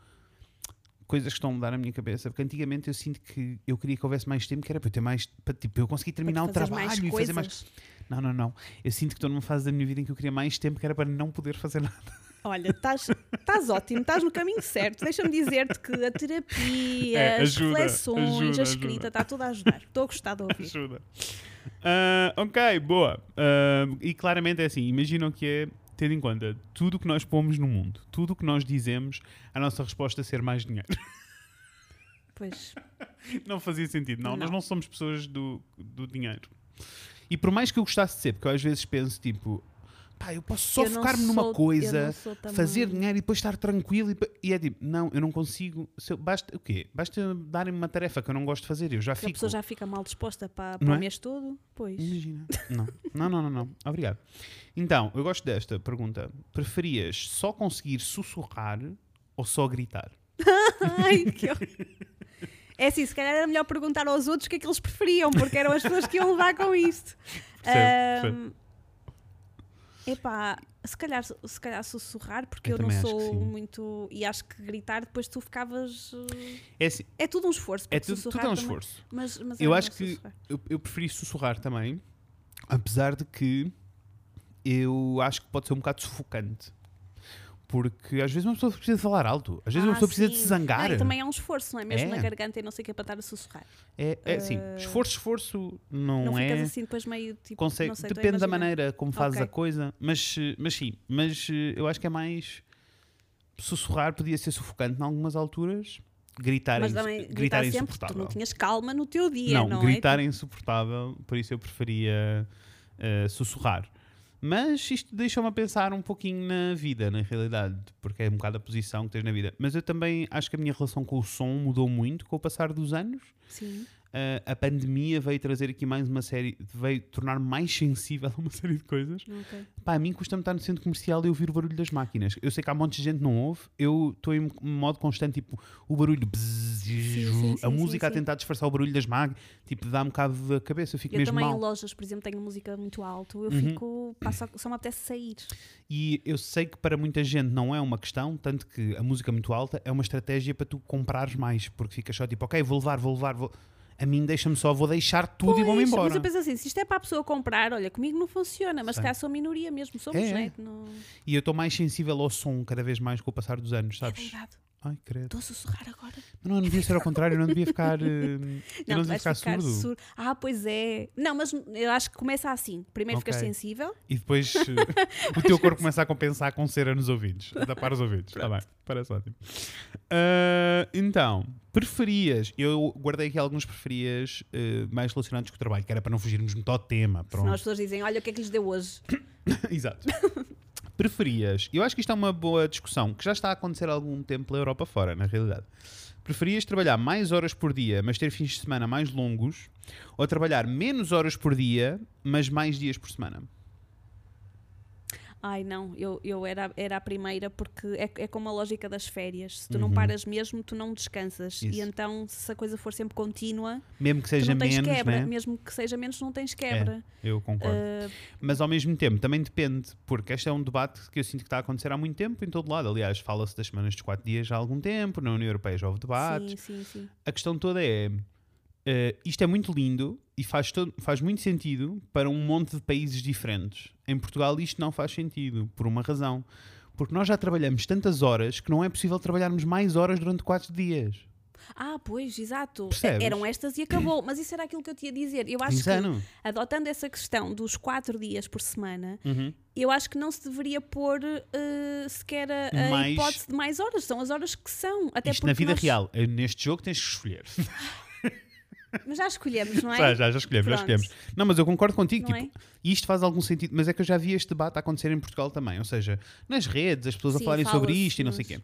coisas que estão a mudar na minha cabeça, porque antigamente eu sinto que eu queria que houvesse mais tempo, que era para eu ter mais, para tipo, eu conseguir terminar o trabalho e fazer mais. Não, não, não. Eu sinto que estou numa fase da minha vida em que eu queria mais tempo, que era para não poder fazer nada. Olha, estás estás ótimo, estás no caminho certo. Deixa-me dizer-te que a terapia, É, as ajuda, reflexões, ajuda, a escrita, está tudo a ajudar. Estou a gostar de ouvir. Ajuda. Ah, ok, boa. Ah, e claramente é assim, imaginam que é, tendo em conta tudo o que nós pomos no mundo, tudo o que nós dizemos, a nossa resposta é ser mais dinheiro. Pois, Não fazia sentido. Não, Não. nós não somos pessoas do, do dinheiro. E por mais que eu gostasse de ser, porque eu às vezes penso tipo, pá, eu posso só focar-me numa coisa, fazer dinheiro e depois estar tranquilo. E, e é tipo, não, eu não consigo. Eu- basta o quê? Basta darem-me uma tarefa que eu não gosto de fazer, eu já A fico. pessoa já fica mal disposta para, para é? o mês todo? Pois. Imagina. Não. não, não, não, não. Obrigado. Então, eu gosto desta pergunta. Preferias só conseguir sussurrar ou só gritar? Ai, que horror. É assim, se calhar era melhor perguntar aos outros o que é que eles preferiam, porque eram as pessoas que iam levar com isto. Percebo, percebo. Epá, se calhar, se calhar sussurrar, porque Eu eu, não sou muito. E acho que gritar depois tu ficavas. É, assim, É tudo um esforço. é tudo, tudo é um também- esforço. Mas, mas Eu é acho que eu, eu preferi sussurrar também, apesar de que eu acho que pode ser um bocado sufocante. Porque às vezes uma pessoa precisa falar alto, às vezes uma Ah, pessoa precisa de sim. se zangar. Ah, e também é um esforço, não é? Mesmo É. na garganta e não sei o que é para estar a sussurrar. É, é assim, Eh, esforço, esforço não, Não, é. ficas assim depois meio tipo. consegue- não sei, depende da maneira como fazes Ok. a coisa, mas, mas sim, mas eh, eu acho que é mais sussurrar podia ser sufocante em algumas alturas, gritar, Mas é também gritar gritar é sempre, tu insuportável. não tinhas calma no teu dia, não, não, é? gritar é insuportável, por isso eu preferia eh, sussurrar. Mas isto deixa-me a pensar um pouquinho na vida, na realidade, porque é um bocado a posição que tens na vida. Mas eu também acho que a minha relação com o som mudou muito com o passar dos anos. Sim. Eh, a pandemia veio trazer aqui mais uma série, veio tornar mais sensível a uma série de coisas. Ok. Pá, a mim custa-me estar no centro comercial e ouvir o barulho das máquinas. Eu sei que há um monte de gente que não ouve, eu estou em modo constante, tipo, o barulho, bzz, sim, a sim, música sim, a tentar disfarçar o barulho das máquinas, tipo, dá um bocado da cabeça, eu fico Eu mesmo também mal. em lojas, por exemplo, tenho música muito alto, eu Uhum. fico. Só me apetece sair. E eu sei que para muita gente não é uma questão, tanto que a música muito alta é uma estratégia para tu comprares mais, porque ficas só tipo, ok, vou levar, vou levar, vou. A mim deixa-me só, vou deixar tudo e vou-me Pois, embora. Mas eu penso assim, se isto é para a pessoa comprar, olha, comigo não funciona, mas calhar sou minoria mesmo, somos, É, é. né? Não... E eu estou mais sensível ao som cada vez mais com o passar dos anos, É sabes? verdade. Ai, credo. Estou a sussurrar agora. Não, não devia ser ao contrário, não devia ficar. eh, Não, não devia ficar, ficar surdo. surdo. Ah, pois é. Não, mas eu acho que começa assim. Primeiro ficas Ok. sensível. E depois eh, o teu corpo começa a compensar com cera nos ouvidos, a tapar os ouvidos. Está bem, parece ótimo. Ah, então, preferias, eu guardei aqui alguns preferias eh, mais relacionados com o trabalho, que era para não fugirmos muito ao tema. Senão Pronto. as pessoas dizem, olha o que é que lhes deu hoje. Exato. Preferias, eu acho que isto é uma boa discussão, que já está a acontecer há algum tempo pela Europa fora, na realidade. Preferias trabalhar mais horas por dia, mas ter fins de semana mais longos, ou trabalhar menos horas por dia, mas mais dias por semana? Ai, não, eu, eu era, era a primeira porque é, é como a lógica das férias. Se tu não Uhum. paras mesmo, tu não descansas. Isso. E então, se a coisa for sempre contínua, Mesmo que tu seja não tens menos, quebra. né? Mesmo que seja menos, não tens quebra. Eu concordo. Ah, Mas ao mesmo tempo também depende, porque este é um debate que eu sinto que está a acontecer há muito tempo em todo lado. Aliás, fala-se das semanas dos 4 dias há algum tempo, na União Europeia já houve debates. sim, sim, sim. A questão toda é: eh, isto é muito lindo e faz, todo- faz muito sentido para um monte de países diferentes. Em Portugal, isto não faz sentido, por uma razão. Porque nós já trabalhamos tantas horas que não é possível trabalharmos mais horas durante 4 dias. Ah, pois, exato. Percebes? Eram estas e acabou. Mas isso era aquilo que eu tinha a dizer. Eu acho Insano. que, adotando essa questão dos quatro dias por semana, Uhum. eu acho que não se deveria pôr eh, sequer a, a Mais- hipótese de mais horas. São as horas que são. Até Isto na vida nós- real. Eh, Neste jogo tens que escolher. Mas já escolhemos, não é? Já, já, já escolhemos, já Pronto. escolhemos. Não, mas eu concordo contigo. Não Tipo, e isto faz algum sentido, mas é que eu já vi este debate a acontecer em Portugal também. Ou seja, nas redes, as pessoas a Sim, falarem sobre isto e não sei o quê.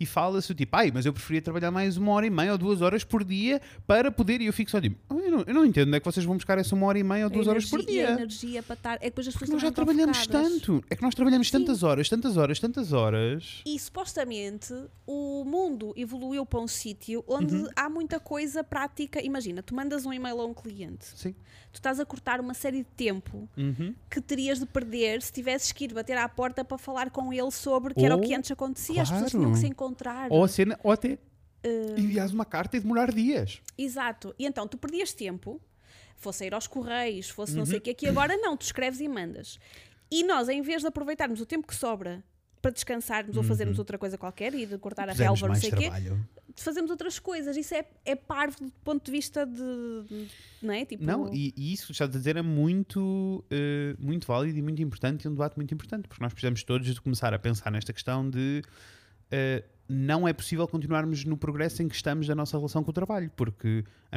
E fala-se tipo, ai, mas eu preferia trabalhar mais uma hora e meia ou duas horas por dia para poder. E eu fico só tipo, "Ah, eu não, eu não entendo onde é que vocês vão buscar essa uma hora e meia ou A duas horas por energia- E a dia. energia para estar. É que depois as pessoas Nós já trabalhamos focadas. tanto. É que nós trabalhamos Sim. tantas horas, tantas horas, tantas horas. E supostamente o mundo evoluiu para um sítio onde Uhum. há muita coisa prática. Imagina, tu mandas um e-mail a um cliente, Sim. tu estás a cortar uma série de tempo Uhum. que terias de perder se tivesses que ir bater à porta para falar com ele sobre que era o que antes acontecia. As pessoas claro. tinham que se encontrar. Ou cena, ou até Uh. enviares uma carta e demorar dias. Exato. E então tu perdias tempo, fosse ir aos correios, fosse não Uhum. sei o que, que agora não, tu escreves e mandas. E nós, em vez de aproveitarmos o tempo que sobra para descansarmos ou fazermos outra coisa qualquer e de cortar a relva, não Uhum. sei o quê. Fazemos outras coisas. Isso é, é parvo do ponto de vista de. não é? Tipo, Não, e, e isso que estás a dizer é muito, eh, muito válido e muito importante e um debate muito importante, porque nós precisamos todos de começar a pensar nesta questão de eh, não é possível continuarmos no progresso em que estamos da nossa relação com o trabalho, porque a,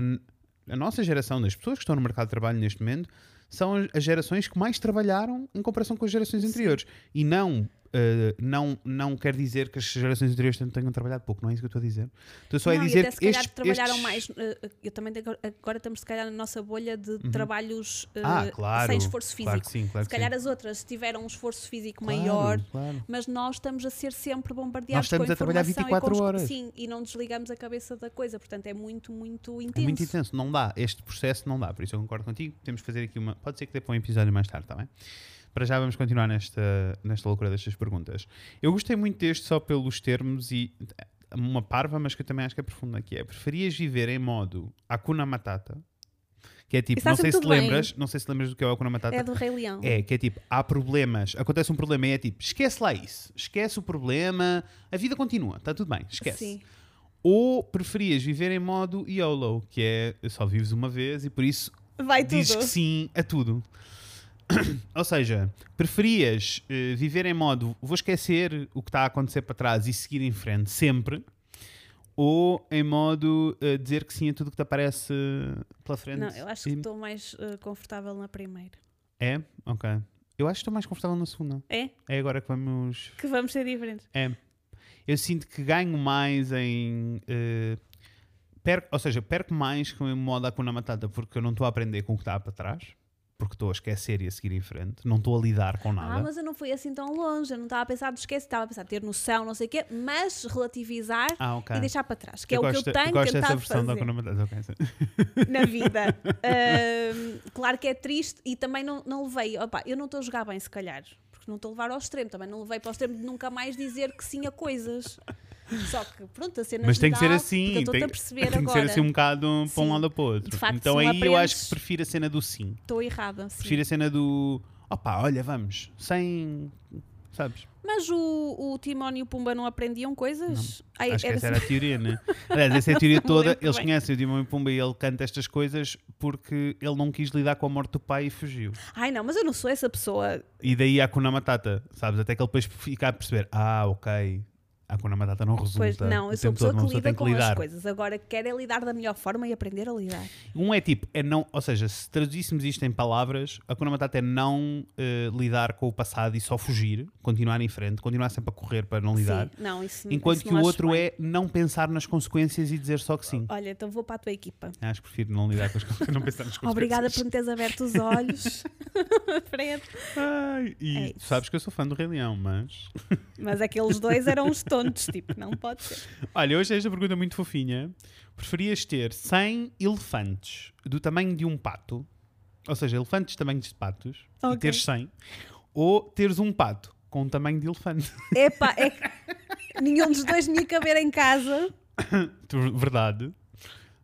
a nossa geração, das pessoas que estão no mercado de trabalho neste momento, são as- as gerações que mais trabalharam em comparação com as gerações anteriores. E não, eh, não, não quer dizer que as gerações anteriores tenham- trabalhado pouco, não é isso que eu estou a dizer. Estou só não, a dizer até se que calhar estes, trabalharam estes- mais. eh, eu também tenho- agora estamos se calhar na nossa bolha de trabalhos eh, Ah, claro. sem esforço físico. Claro sim, claro se calhar sim. as outras tiveram um esforço físico maior. Mas nós estamos a ser sempre bombardeados Nós estamos com a trabalhar informação 24 e com, horas. Sim, e não desligamos a cabeça da coisa. Portanto, é muito, muito intenso. É muito intenso, não dá. Este processo não dá, por isso eu concordo contigo. Temos que fazer aqui uma. Pode ser que para um episódio mais tarde, está bem? Para já vamos continuar nesta, nesta loucura destas perguntas. Eu gostei muito deste só pelos termos e uma parva, mas que eu também acho que é profunda, que é preferias viver em modo Hakuna Matata, que é tipo, Está não sei se tudo bem. lembras, não sei se lembras do que é o Hakuna Matata. É do Rei Leão. É, que é tipo, há problemas, acontece um problema e é tipo, esquece lá isso, esquece o problema, a vida continua, está tudo bem, esquece. Sim. Ou preferias viver em modo YOLO, que é só vives uma vez e por isso Vai tudo. dizes que sim a tudo. Ou seja, preferias eh, viver em modo vou esquecer o que está a acontecer para trás e seguir em frente sempre, ou em modo eh, dizer que sim a tudo que te aparece pela frente? Não, eu acho que estou mais eh, confortável na primeira. É? Ok. Eu acho que estou mais confortável na segunda. É? É agora que vamos. Que vamos ser diferentes. É. Eu sinto que ganho mais em. eh, perco, ou seja, perco mais com o modo Hakuna Matata porque eu não estou a aprender com o que está para trás, porque estou a esquecer e a seguir em frente, não estou a lidar com nada. Ah, mas eu não fui assim tão longe. Eu não estava a pensar de esquecer, estava a pensar ter noção, não sei o quê, mas relativizar Ah, ok. e deixar para trás. Que é eu o que eu tenho gosto dessa tentado da fazer Hakuna Matata. ok, sim. na vida. Ahm, claro que é triste e também não, não levei. Opa, eu não estou a jogar bem, se calhar. Porque não estou a levar ao extremo. Também não levei para o extremo de nunca mais dizer que sim a coisas. Só que, pronto, a cena Mas tem que ser assim, tem, tem que agora. ser assim um bocado para um lado para o outro. De facto, então aí não eu acho aprendes- que prefiro a cena do sim. Estou errada. sim. Prefiro a cena do opá, olha, vamos, sem. Sabes? Mas o, o e o Pumba não aprendiam coisas? Ai, Acho que era essa era a teoria, né? Aliás, essa é a teoria Não toda. Eles bem. conhecem o Timão e Pumba e ele canta estas coisas porque ele não quis lidar com a morte do pai e fugiu. Ai não, mas eu não sou essa pessoa. E daí a Hakuna Matata, sabes? Até que ele depois fica a perceber: ah, ok, a Hakuna Matata não resulta. Pois, não, eu sou a pessoa todo, que lida com lidar. as coisas. Agora quero é lidar da melhor forma e aprender a lidar. Um é tipo, é não, ou seja, se traduzíssemos isto em palavras, a Hakuna Matata é não eh, lidar com o passado e só fugir, continuar em frente, continuar sempre a correr para não lidar. Sim, não, isso Enquanto isso que o outro bem. é não pensar nas consequências e dizer só que sim. Olha, então vou para a tua equipa. Acho que prefiro não lidar com as consequências, não pensar nas consequências. Obrigada por me teres aberto os olhos. Fred. Ai, e É sabes que eu sou fã do Rei Leão, mas. Mas aqueles dois eram uns tontos, tipo, não pode ser. Olha, hoje esta pergunta é muito fofinha. Preferias ter 100 elefantes do tamanho de um pato, ou seja, elefantes tamanhos de patos, e Ok. teres 100, ou teres um pato com o tamanho de elefante? Epá, é que nenhum dos dois me ia caber em casa. Verdade.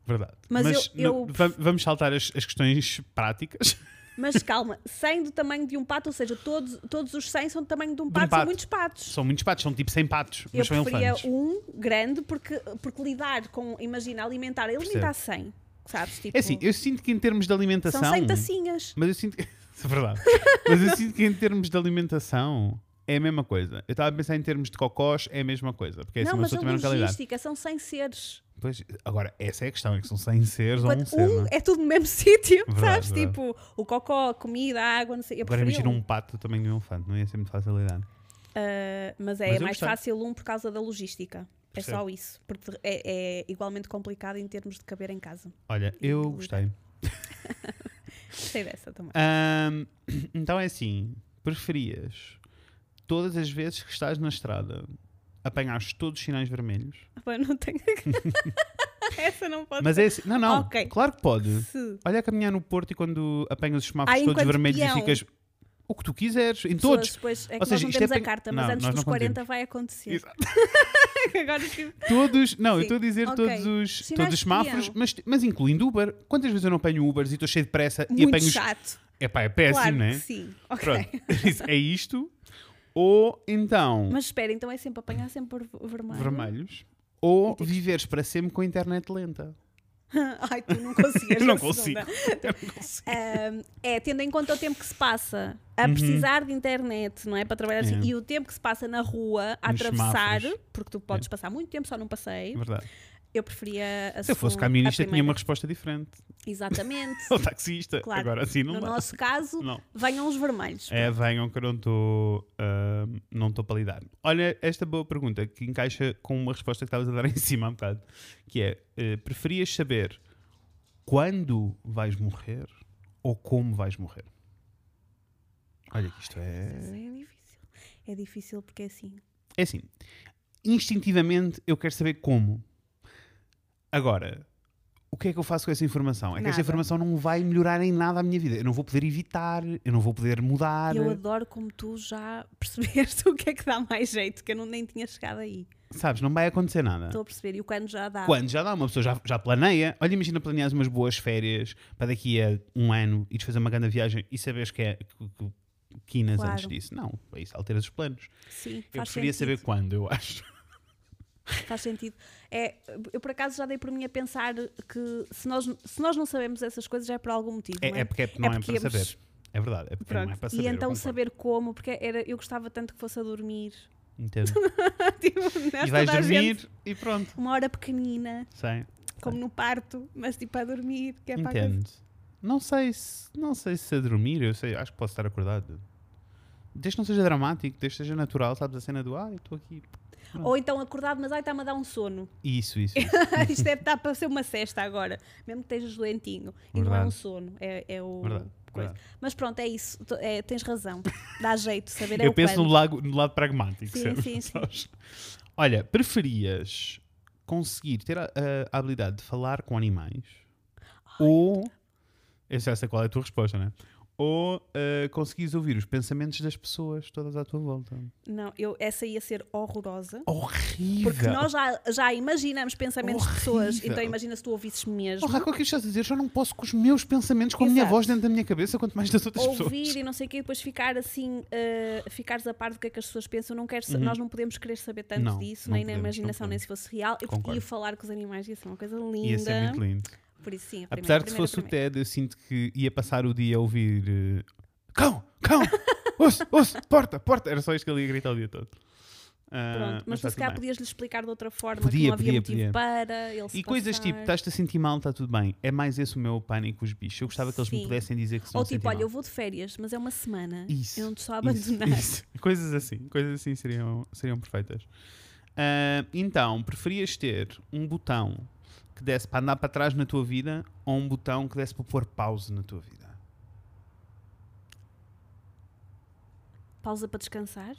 Verdade. Mas eu- não- eu- va- vamos saltar as, as questões práticas. Mas calma, 100 do tamanho de um pato, ou seja, todos, todos os 100 são do tamanho de um um pato, pato. são muitos patos. São muitos patos, são tipo 100 patos, Eu mas são preferia elefantes. um grande, porque, porque lidar com, imagina, alimentar, alimentar 100, sabes? Tipo, É assim, eu sinto que em termos de alimentação. são 100 tacinhas. Mas eu sinto que. É verdade. mas eu sinto que em termos de alimentação é a mesma coisa. Eu estava a pensar em termos de cocós, é a mesma coisa. Porque é assim, não, uma mas a lidar. logística são 100 seres. Pois, agora, essa é a questão, é que são 100 seres ou um ser. um não é? é tudo no mesmo sítio, Verdade, sabes? verdade. Tipo, o cocó, a comida, a água, não sei. Eu Agora imagina um. pato tamanho de um elefante, não ia ser muito fácil de lidar. Uh, mas é Mas eu mais gostei. fácil um por causa da logística. É Percebo. só isso. Porque é, é igualmente complicado em termos de caber em casa. Olha, eu gostei. Gostei dessa também. Então é assim: preferias todas as vezes que estás na estrada apanhares todos os sinais vermelhos? Bom, não tenho. Essa não pode Mas ser. é assim, não, não, Ok. claro que pode. Se Olha a caminhar no Porto e quando apanhas os semáforos Ah, todos enquanto vermelhos peão. e ficas o que tu quiseres, em pessoas todos. Depois, é que Ou nós seja, não isto temos é a pen- carta, mas Não, antes nós dos não 40 conseguimos. vai acontecer. Exato. Agora tipo. Todos, não, eu Sim. estou a dizer Ok. todos os, Sinais todos os de semáforos, peão. mas, mas incluindo Uber. Quantas vezes eu não apanho Ubers e estou cheio de pressa e Muito apanho os. chato. Epá, é péssimo, claro não é? que sim. Ok. Pronto, Isso, é isto. Ou então Mas espera, então é sempre apanhar sempre por vermelho. vermelhos. Ou viveres para sempre com a internet lenta. Ai, tu não conseguias. Eu não consigo. Eu não consigo. É, tendo em conta o tempo que se passa a Uhum. precisar de internet, não é? Para trabalhar assim, É. e o tempo que se passa na rua a Nos atravessar, semáforos. porque tu podes passar muito tempo só num É passeio, verdade. Eu preferia a Se eu fosse segunda- camionista, a tinha uma resposta diferente. Exatamente. Ou taxista. Claro. Agora assim não no dá. nosso caso, Não. venham os vermelhos. É, venham que eu não estou ahm, não estou para lidar. Olha, esta boa pergunta que encaixa com uma resposta que estavas a dar em cima há um bocado, que é, eh, preferias saber quando vais morrer ou como vais morrer? Olha que isto é... É difícil. É difícil porque é assim. É assim, instintivamente eu quero saber como. Agora, o que é que eu faço com essa informação? É que essa Nada. informação não vai melhorar em nada a minha vida. Eu não vou poder evitar, eu não vou poder mudar. Eu adoro como tu já percebeste o que é que dá mais jeito, que eu não, nem tinha chegado aí. Sabes, não vai acontecer nada. Estou a perceber. E o quando já dá. Quando já dá, uma pessoa já, já planeia. Olha, imagina planeares umas boas férias para daqui a um ano e fazer uma grande viagem e saberes que é que, que, quinas Claro. antes disso. Não, é isso, alteras os planos. Sim, Eu preferia sentido. saber quando, eu acho. Faz sentido. É, eu por acaso já dei por mim a pensar que se nós, se nós não sabemos essas coisas é por algum motivo. É, não é é? porque é- não é, porque para íamos- saber. É verdade, é porque não é Pronto. para saber. e então saber como, porque era, eu gostava tanto que fosse a dormir. Entendo. tipo, E vais dormir gente, e pronto. uma hora pequenina, Sei. como no parto, mas tipo a dormir, que é para Entendo. Não sei se não sei se a dormir, eu sei, acho que posso estar acordado. Desde que não seja dramático, desde que seja natural, sabes a cena do ah, eu estou aqui. Ou então acordado, mas ai está-me a dar um sono. Isso, isso. isso. Isto deve estar para ser uma cesta agora, mesmo que estejas doentinho. E não é um Verdade. sono, é, é o. Verdade, coisa. verdade. Mas pronto, é isso. É, tens razão. Dá jeito, saber é eu o penso no lado, no lado pragmático. Sim, sim, sim. Olha, preferias conseguir ter a, a- habilidade de falar com animais ou. Eu já sei qual é a tua resposta, né? Ou uh, conseguires ouvir os pensamentos das pessoas todas à tua volta. Não, eu, essa ia ser horrorosa. Horrível! Porque nós já, já imaginamos pensamentos de pessoas, Horrível. então imagina se tu ouvisses mesmo. Raquel, o que estás a dizer? Já não posso com os meus pensamentos, com a minha Exato. voz dentro da minha cabeça, quanto mais das outras ouvir pessoas. e não sei o quê, e depois ficar assim, uh, ficares a par do que é que as pessoas pensam. Não quero, Uhum. Nós não podemos querer saber tanto Não, disso, não nem na podemos, não imaginação, nem se fosse real. Eu podia falar com os animais, ia ser uma coisa linda. Ia ser muito lindo. Por isso, sim, primeira, Apesar de se primeira, fosse o primeira. TED, eu sinto que ia passar o dia a ouvir eh, cão, cão, ouço, ouço, porta, porta. Era só isto que ele ia gritar o dia todo. Ah, Pronto, mas, tu se calhar podias-lhe explicar de outra forma Podia, que não havia podia, motivo podia. para ele se E coisas passar. tipo, estás-te a sentir mal, está tudo bem. É mais esse o meu pânico com os bichos. Eu gostava que eles me pudessem dizer que se Ou tipo, olha, mal. eu vou de férias, mas é uma semana. Isso, Eu não te estou a Isso, abandonar. isso. Coisas assim, coisas assim seriam, seriam perfeitas. Ah, então, preferias ter um botão que desse para andar para trás na tua vida ou um botão que desse para pôr pause na tua vida? Pausa para descansar.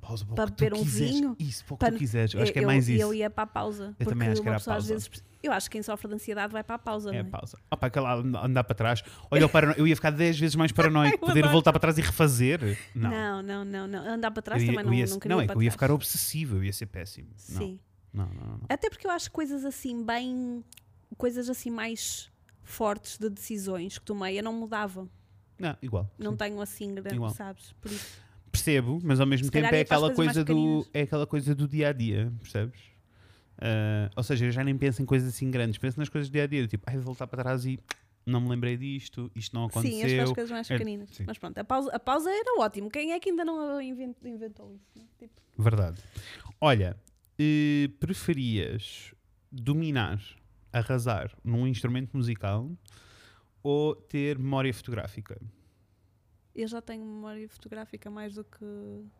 Pausa Para tu beber um quiseres. vinho? Isso, para o que Para- tu quiseres. Eu acho que é eu, mais isso. Eu ia para a pausa. Eu também acho que era a pausa. vezes. Eu acho que quem sofre de ansiedade vai para a pausa, É não é? pausa. Opa, aquela andar para trás. Olha, parano... eu ia ficar 10 vezes mais paranoico. Poder voltar para trás e refazer. Não. Não, não, não, não. Andar para trás Eu também não, ia- não queria não, é para que eu ia ficar obsessivo. Eu ia ser péssimo. Sim. Não, não, não, não. Até porque eu acho coisas assim, bem. coisas assim mais fortes de decisões que tomei, eu não mudava. Não, igual. Não sim. tenho assim grande, Igual. sabes? Por isso. Percebo, mas ao mesmo Se tempo é as aquela coisa do é aquela coisa do dia a dia, percebes? Ah, ou seja, eu já nem penso em coisas assim grandes, penso nas coisas do dia a dia, tipo, ai, vou voltar para trás e não me lembrei disto, isto não aconteceu. Sim, estas coisas mais É, pequeninas. sim. Mas pronto, a pausa, a pausa era ótimo. Quem é que ainda não invent- inventou isso? né? Tipo, Verdade. Olha, eh, preferias dominar, arrasar num instrumento musical ou ter memória fotográfica? eu já tenho memória fotográfica mais do que.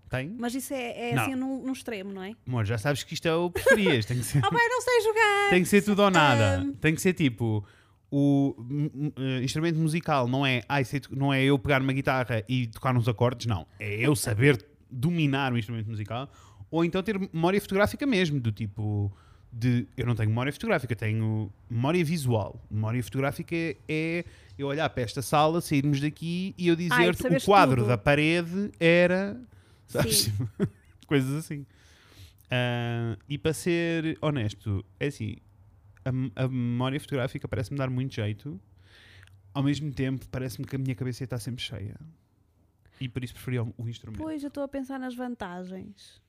Tem? Mas isso é, é Não. assim num, num extremo, não é? Amor, já sabes que isto é o preferias, tem que ser. Ah, pai, não sei jogar! Tem que ser tudo ou nada. Ahm. Tem que ser tipo. O m- m- eh, instrumento musical não é, ai, sei to- não é eu pegar uma guitarra e tocar uns acordes, não. É eu saber dominar o instrumento musical. Ou então ter memória fotográfica mesmo, do tipo. De, eu não tenho memória fotográfica, tenho memória visual. Memória fotográfica é, eu olhar para esta sala, sairmos daqui e eu dizer-te o quadro tudo. da parede era. Sabes? Coisas assim. Ah, e para ser honesto, é assim, a, a memória fotográfica parece-me dar muito jeito, ao mesmo tempo parece-me que a minha cabeça está sempre cheia. E por isso preferia o, o instrumento. Pois, eu estou a pensar nas vantagens.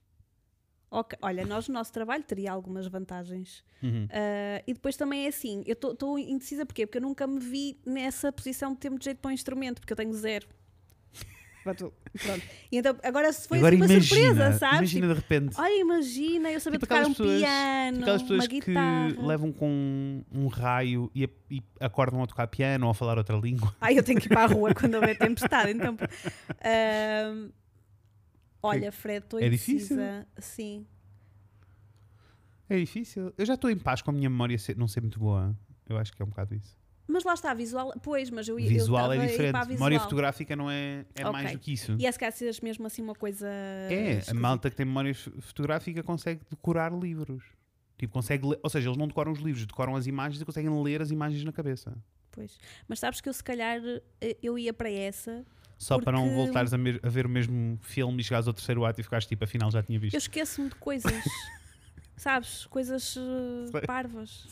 Ok, Olha, nós no nosso trabalho teria algumas vantagens. Uhum. Ah, e depois também é assim, eu estou indecisa porquê? Porque eu nunca me vi nessa posição de ter muito jeito para um instrumento, porque eu tenho zero. Pronto. E então, agora se foi Agora assim uma imagina, surpresa, sabes? imagina de repente. Tipo, olha, imagina eu saber Tipo tocar um pessoas- piano, Aquelas pessoas uma que guitarra. levam com um, raio e, a- e acordam a tocar piano ou a falar outra língua. Ai, eu tenho que ir para a rua quando houver tempestade. Então, Ahm, olha, Fred, estou É difícil? Sim. É difícil. Eu já estou em paz com a minha memória não ser muito boa. Eu acho que é um bocado isso. Mas lá está, visual. Pois, mas eu ia. Visual eu é a diferente. a Memória visual. fotográfica não é, é mais Ok. do que isso. E é se calhar sejas mesmo assim uma coisa. É, a esquisita. malta que tem memória fotográfica consegue decorar livros. Tipo, consegue ler, ou seja, eles não decoram os livros, decoram as imagens e conseguem ler as imagens na cabeça. Pois. Mas sabes que eu se calhar eh, eu ia para essa. Só para não Porque- voltares a, mer- a ver o mesmo filme e chegares ao terceiro ato e ficares tipo, afinal já tinha visto. Eu esqueço-me de coisas. sabes? Coisas eh, Sei. parvas.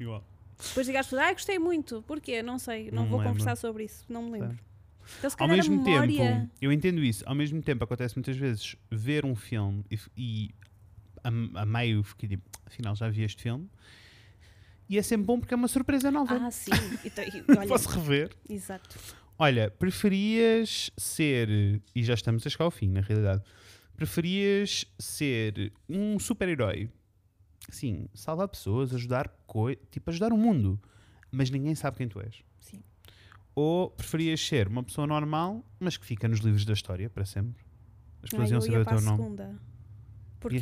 Igual. Depois digas às pessoas, ah, gostei muito. Porquê? Não sei. Não, Não vou lembro. conversar sobre isso. Não me lembro. Então se Ao mesmo memória. tempo, eu entendo isso, ao mesmo tempo acontece muitas vezes ver um filme e, e a, a meio fiquei tipo, afinal já vi este filme. E é sempre bom porque é uma surpresa nova. Ah, sim. Então, olha, Posso rever. Exato. Olha, preferias ser, e já estamos a chegar ao fim, na realidade, preferias ser um super-herói, sim, salvar pessoas, ajudar coisas, tipo, ajudar o mundo, mas ninguém sabe quem tu és? Sim. Ou preferias ser uma pessoa normal, mas que fica nos livros da história para sempre? As pessoas iam saber o teu nome. segunda. Porquê?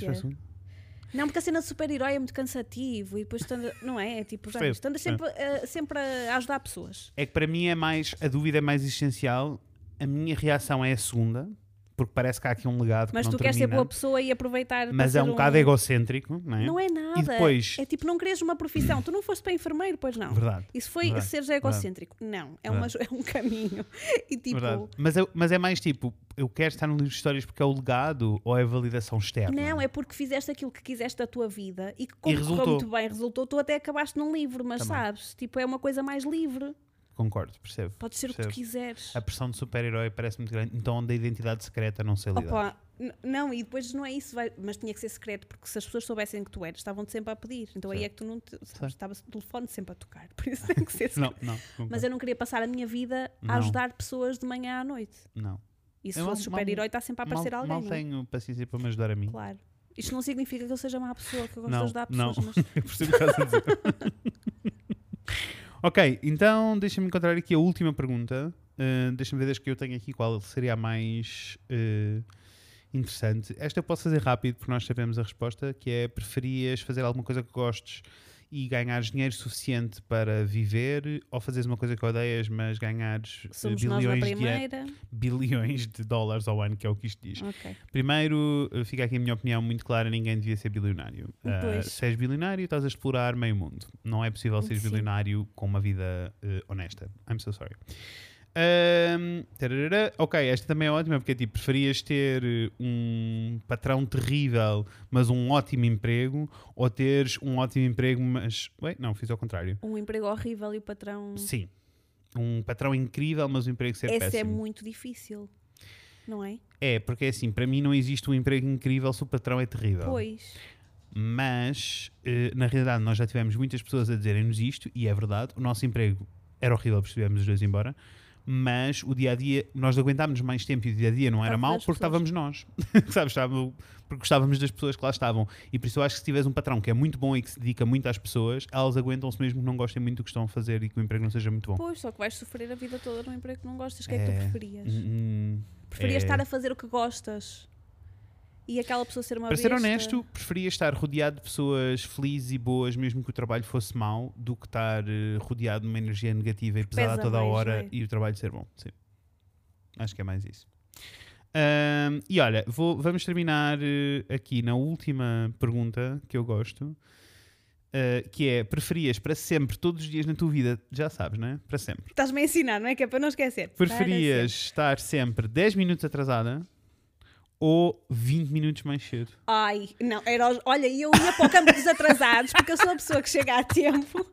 Não, porque a cena de super-herói é muito cansativo e depois anda- não é? É tipo, já andas sempre, a- sempre a ajudar pessoas. É que para mim é mais, a dúvida é mais existencial, a minha reação é a segunda, porque parece que há aqui um legado Mas que tu não queres ser boa pessoa e aproveitar. mas é ser um bocado egocêntrico, não é? Não é nada. depois- É tipo, não queres uma profissão. Tu não foste para enfermeiro, pois não. Verdade. Isso foi Verdade, seres egocêntrico. Não, é, uma, é um caminho. E tipo, Verdade. Mas, é, mas é mais tipo, eu quero estar no livro de histórias porque é o legado ou é a validação externa? não, é porque fizeste aquilo que quiseste da tua vida e que como correu resultou. muito bem, resultou, tu até acabaste num livro, mas Também. sabes, tipo, é uma coisa mais livre. Concordo, percebo. Podes ser o que tu Percebo. quiseres. A pressão de super-herói parece muito grande, então da identidade secreta não sei lidar. Opa, não, e depois não é isso, vai- mas tinha que ser secreto, porque se as pessoas soubessem que tu eras, estavam-te sempre a pedir. Então aí Certo. é que tu não te, sabes, estava o telefone sempre a tocar, por isso tem que ser Não, secreto. não, concordo. Mas eu não queria passar a minha vida Não. a ajudar pessoas de manhã à noite. não. E se Eu fosse super-herói, está sempre a aparecer mal, alguém. mal não é? tenho paciência para me ajudar a mim. Claro. Isto não significa que eu seja má pessoa, que eu gosto Não, de ajudar não. pessoas, mas Eu percebo o que estás a dizer. Ok, então deixa-me encontrar aqui a última pergunta. Uh, deixa-me ver desde que eu tenho aqui qual seria a mais uh, interessante. Esta eu posso fazer rápido porque nós sabemos a resposta, que é preferias fazer alguma coisa que gostes e ganhares dinheiro suficiente para viver ou fazeres uma coisa que odeias, mas ganhares uh, somos bilhões de, bilhões de dólares ao ano, que é o que isto diz. Ok. Primeiro, eh, fica aqui a minha opinião muito clara: ninguém devia ser bilionário. Pois. se és bilionário, estás a explorar meio mundo. Não é possível ser Sim. bilionário com uma vida eh, honesta. I'm so sorry. Tararara. ok, esta também é ótima porque é tipo, preferias ter eh, um patrão terrível, mas um ótimo emprego, ou teres um ótimo emprego, mas. Ué, não, fiz ao contrário. Um emprego horrível e o patrão. Sim. um patrão incrível, mas o emprego ser Esse péssimo. é muito difícil, não é? É, porque é assim, para mim não existe um emprego incrível se o patrão é terrível. Pois. Mas, eh, na realidade, nós já tivemos muitas pessoas a dizerem-nos isto, e é verdade, o nosso emprego era horrível, porque estivemos os dois embora, mas o dia a dia, nós aguentámos mais tempo e o dia a dia não era mau porque pessoas. estávamos nós, sabes? Porque gostávamos das pessoas que lá estavam. E por isso eu acho que se tiveres um patrão que é muito bom e que se dedica muito às pessoas, elas aguentam-se mesmo que não gostem muito do que estão a fazer e que o emprego não seja muito bom. Pois, só que vais sofrer a vida toda num emprego que não gostas. O que é, que tu É. preferias? Hum, Preferias é. estar a fazer o que gostas e aquela pessoa ser uma Para ser besta? honesto, preferia estar rodeado de pessoas felizes e boas, mesmo que o trabalho fosse mau, do que estar eh, rodeado de uma energia negativa e pesada Pesa toda a hora é? e o trabalho ser bom. Sim. Acho que é mais isso. Ahm, e olha, vou- vamos terminar eh, aqui na última pergunta que eu gosto, eh, que é: preferias para sempre, todos os dias na tua vida, já sabes, não é? Para sempre. Estás-me a ensinar, não é? Que é para não esquecer. Preferias estar sempre 10 minutos atrasada ou 20 minutos mais cedo? Ai, não, era, olha, eu ia para o campo dos atrasados porque eu sou a pessoa que chega a tempo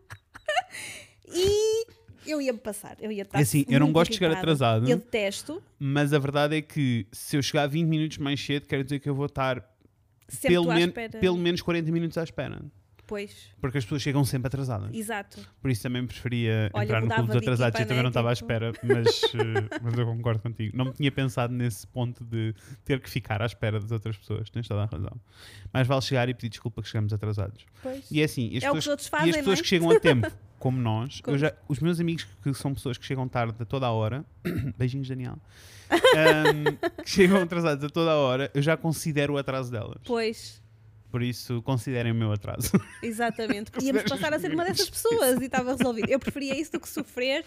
e eu ia-me passar. Eu ia estar É assim, eu não gosto de chegar atrasado. Eu detesto. Mas a verdade é que se eu chegar 20 minutos mais cedo, quer dizer que eu vou estar Sempre pelo, men- espera. pelo menos 40 minutos à espera. Pois, Porque as pessoas chegam sempre atrasadas. exato. Por isso também preferia Olha, entrar no clube dos atrasados. Eu também não estava à espera, mas, eh, mas eu concordo contigo. Não me tinha pensado nesse ponto de ter que ficar à espera das outras pessoas. Tens toda a razão. Mais vale chegar e pedir desculpa que chegamos atrasados. Pois. E é assim, e as É o que pessoas, os outros e fazem, as pessoas é? que chegam a tempo, como nós, Como- já, os meus amigos que são pessoas que chegam tarde a toda a hora, beijinhos Daniel, ahm, que chegam atrasados a toda a hora, eu já considero o atraso delas. Pois, Por isso, considerem o meu atraso. exatamente. Íamos Consideras passar a ser uma dessas pessoas e estava resolvido. Eu preferia isso do que sofrer.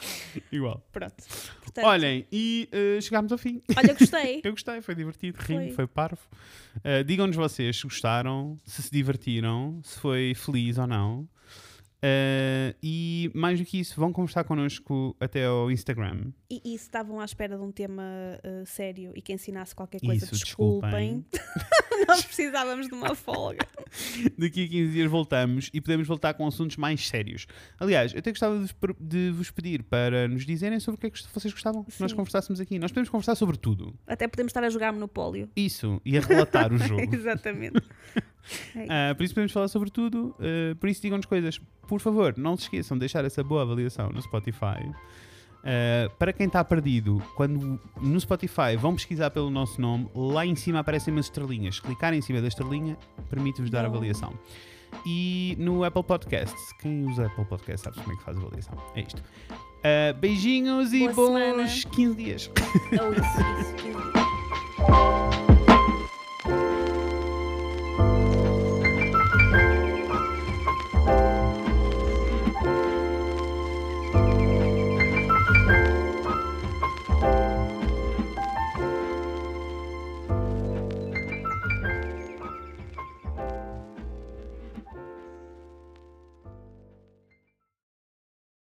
Igual. Pronto. Portanto, Olhem, e eh, chegámos ao fim. olha, gostei. Eu gostei, foi divertido, foi, Foi. parvo. Uh, Digam-nos vocês se gostaram, se se divertiram, se foi feliz ou não. Uh, e mais do que isso, vão conversar connosco até ao Instagram. E, e se estavam à espera de um tema uh, sério e que ensinasse qualquer coisa, Isso, desculpem. Nós precisávamos de uma folga. Daqui a 15 dias voltamos e podemos voltar com assuntos mais sérios. Aliás, eu até gostava de vos, per- de vos pedir para nos dizerem sobre o que é que vocês gostavam que nós Sim. conversássemos aqui. Nós podemos conversar sobre tudo. Até podemos estar a jogar Monopólio. Isso, e a relatar o jogo. Exatamente. Ah, por isso podemos falar sobre tudo. ah, por isso digam-nos coisas. Por favor, não se esqueçam de deixar essa boa avaliação no Spotify. Ah, para quem está perdido, quando no Spotify vão pesquisar pelo nosso nome, lá em cima aparecem umas estrelinhas. Clicar em cima da estrelinha permite-vos dar avaliação. E no Apple Podcasts, quem usa Apple Podcasts sabe como é que faz avaliação. É isto. Ah, beijinhos e Boa bons semana. 15 dias. Ou isso, isso.